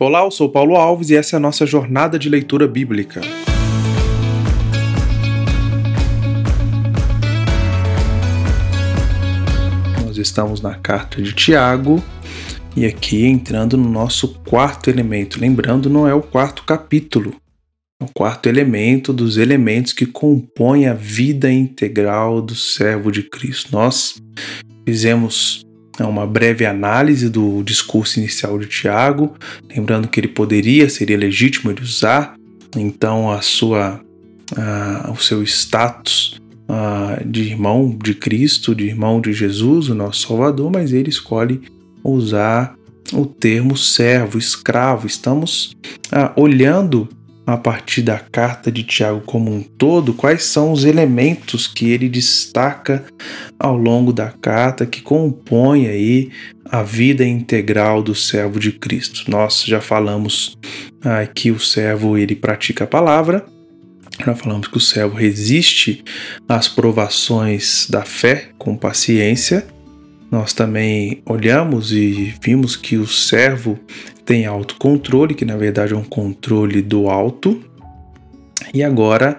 Olá, eu sou Paulo Alves e essa é a nossa jornada de leitura bíblica. Nós estamos na carta de Tiago e aqui entrando no nosso quarto elemento. Lembrando, não é o quarto capítulo, é o quarto elemento dos elementos que compõem a vida integral do servo de Cristo. Nós fizemos uma breve análise do discurso inicial de Tiago, lembrando que ele poderia, seria legítimo ele usar então a sua, o seu status de irmão de Cristo, de irmão de Jesus, o nosso Salvador, mas ele escolhe usar o termo servo, escravo. Estamos uh, olhando a partir da carta de Tiago como um todo, quais são os elementos que ele destaca ao longo da carta que compõem aí a vida integral do servo de Cristo. Nós já falamos ah, que o servo ele pratica a palavra, já falamos que o servo resiste às provações da fé com paciência. Nós também olhamos e vimos que o servo tem autocontrole, que na verdade é um controle do alto. E agora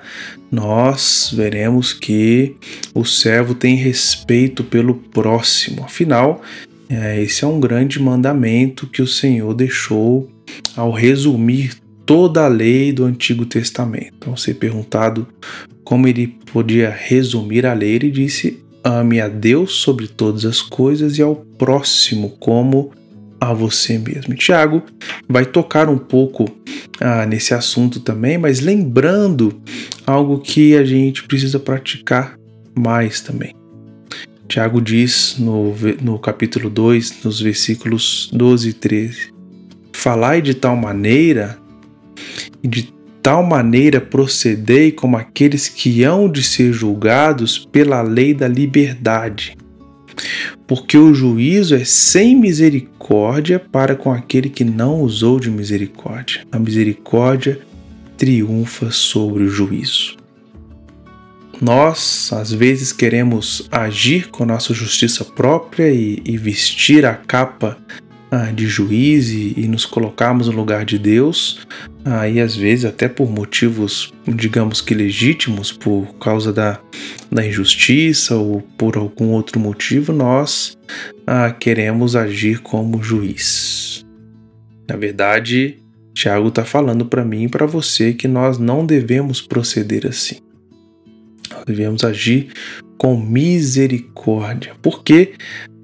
nós veremos que o servo tem respeito pelo próximo. Afinal, é, esse é um grande mandamento que o Senhor deixou ao resumir toda a lei do Antigo Testamento. Então, ser perguntado como ele podia resumir a lei, ele disse: ame a Deus sobre todas as coisas e ao próximo como a você mesmo. Tiago vai tocar um pouco ah, nesse assunto também, mas lembrando algo que a gente precisa praticar mais também. Tiago diz no, no capítulo 2, nos versículos 12 e 13: Falai de tal maneira e de tal maneira procedei como aqueles que hão de ser julgados pela lei da liberdade porque o juízo é sem misericórdia para com aquele que não usou de misericórdia. A misericórdia triunfa sobre o juízo. Nós, às vezes, queremos agir com nossa justiça própria e, e vestir a capa ah, de juiz e, e, nos colocarmos no lugar de Deus, e às vezes até por motivos, digamos que legítimos, por causa da, da injustiça ou por algum outro motivo, nós ah, queremos agir como juiz. Na verdade, Tiago está falando para mim e para você que nós não devemos proceder assim. Nós devemos agir com misericórdia, porque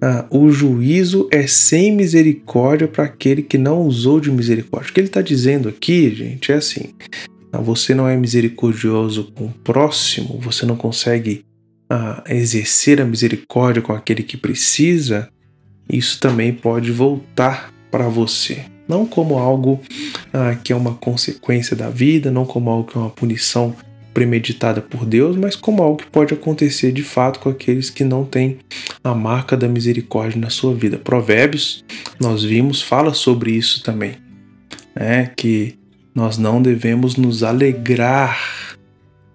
ah, o juízo é sem misericórdia para aquele que não usou de misericórdia. O que ele está dizendo aqui, gente, é assim: ah, você não é misericordioso com o próximo, você não consegue ah, exercer a misericórdia com aquele que precisa, isso também pode voltar para você. Não como algo ah, que é uma consequência da vida, não como algo que é uma punição premeditada por Deus, mas como algo que pode acontecer de fato com aqueles que não têm a marca da misericórdia na sua vida. Provérbios, nós vimos, fala sobre isso também, né? que nós não devemos nos alegrar,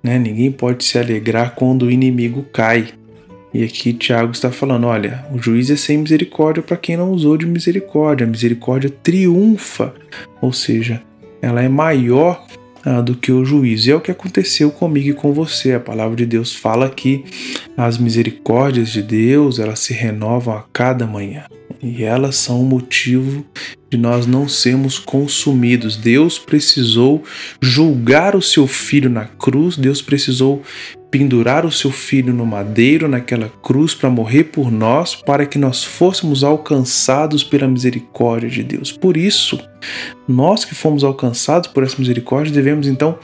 né? ninguém pode se alegrar quando o inimigo cai. E aqui Tiago está falando: olha, o juiz é sem misericórdia para quem não usou de misericórdia. A misericórdia triunfa, ou seja, ela é maior ah, do que o juízo. E é o que aconteceu comigo e com você. A palavra de Deus fala que as misericórdias de Deus elas se renovam a cada manhã e elas são o motivo de nós não sermos consumidos. Deus precisou julgar o seu filho na cruz, Deus precisou pendurar o seu filho no madeiro, naquela cruz, para morrer por nós, para que nós fôssemos alcançados pela misericórdia de Deus. Por isso, nós que fomos alcançados por essa misericórdia, devemos então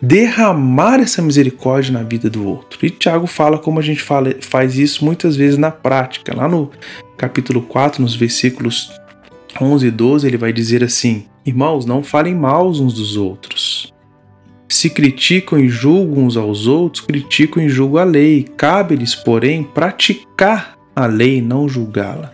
derramar essa misericórdia na vida do outro. E Tiago fala como a gente fala, faz isso muitas vezes na prática. Lá no capítulo 4, nos versículos 11 e 12, ele vai dizer assim: Irmãos, não falem mal uns dos outros se criticam e julgam uns aos outros, criticam e julgam a lei. Cabe-lhes, porém, praticar a lei não julgá-la.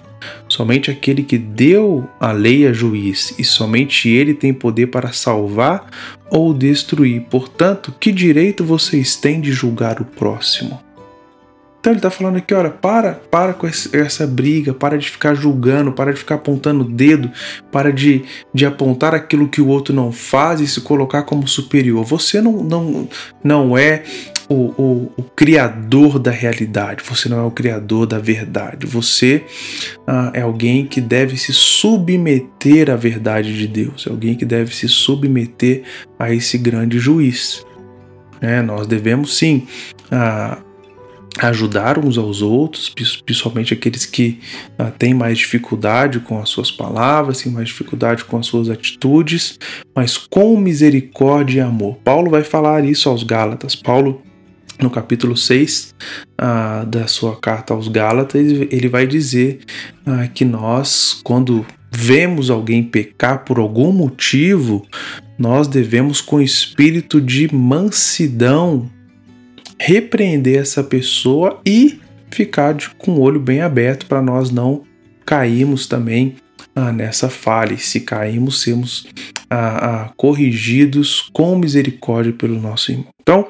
Somente aquele que deu a lei é juiz, e somente ele tem poder para salvar ou destruir. Portanto, que direito vocês têm de julgar o próximo? Então ele está falando aqui, olha, para, para com essa briga, para de ficar julgando, para de ficar apontando o dedo, para de, de apontar aquilo que o outro não faz e se colocar como superior. Você não, não, não é o, o, o, criador da realidade, você não é o criador da verdade. Você ah, é alguém que deve se submeter à verdade de Deus, é alguém que deve se submeter a esse grande juiz. É, nós devemos sim ah, ajudar uns aos outros, principalmente aqueles que ah, têm mais dificuldade com as suas palavras, têm mais dificuldade com as suas atitudes, mas com misericórdia e amor. Paulo vai falar isso aos Gálatas. Paulo no capítulo 6 uh, da sua carta aos Gálatas, ele vai dizer uh, que nós, quando vemos alguém pecar por algum motivo, nós devemos, com espírito de mansidão, repreender essa pessoa e ficar de, com o olho bem aberto para nós não cairmos também ah, nessa falha. E se cairmos, sermos ah, ah, corrigidos com misericórdia pelo nosso irmão. Então,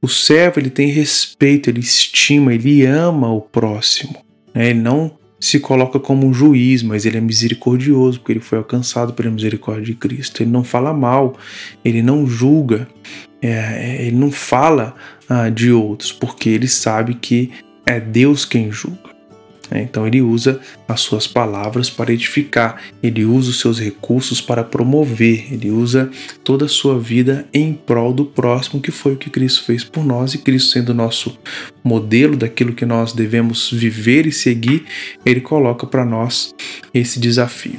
o servo ele tem respeito, ele estima, ele ama o próximo. Né? Ele não se coloca como um juiz, mas ele é misericordioso, porque ele foi alcançado pela misericórdia de Cristo. Ele não fala mal, ele não julga, é, ele não fala ah, de outros, porque ele sabe que é Deus quem julga. Né? Então ele usa as suas palavras para edificar, ele usa os seus recursos para promover, ele usa toda a sua vida em prol do próximo, que foi o que Cristo fez por nós, e Cristo sendo nosso modelo daquilo que nós devemos viver e seguir, ele coloca para nós esse desafio.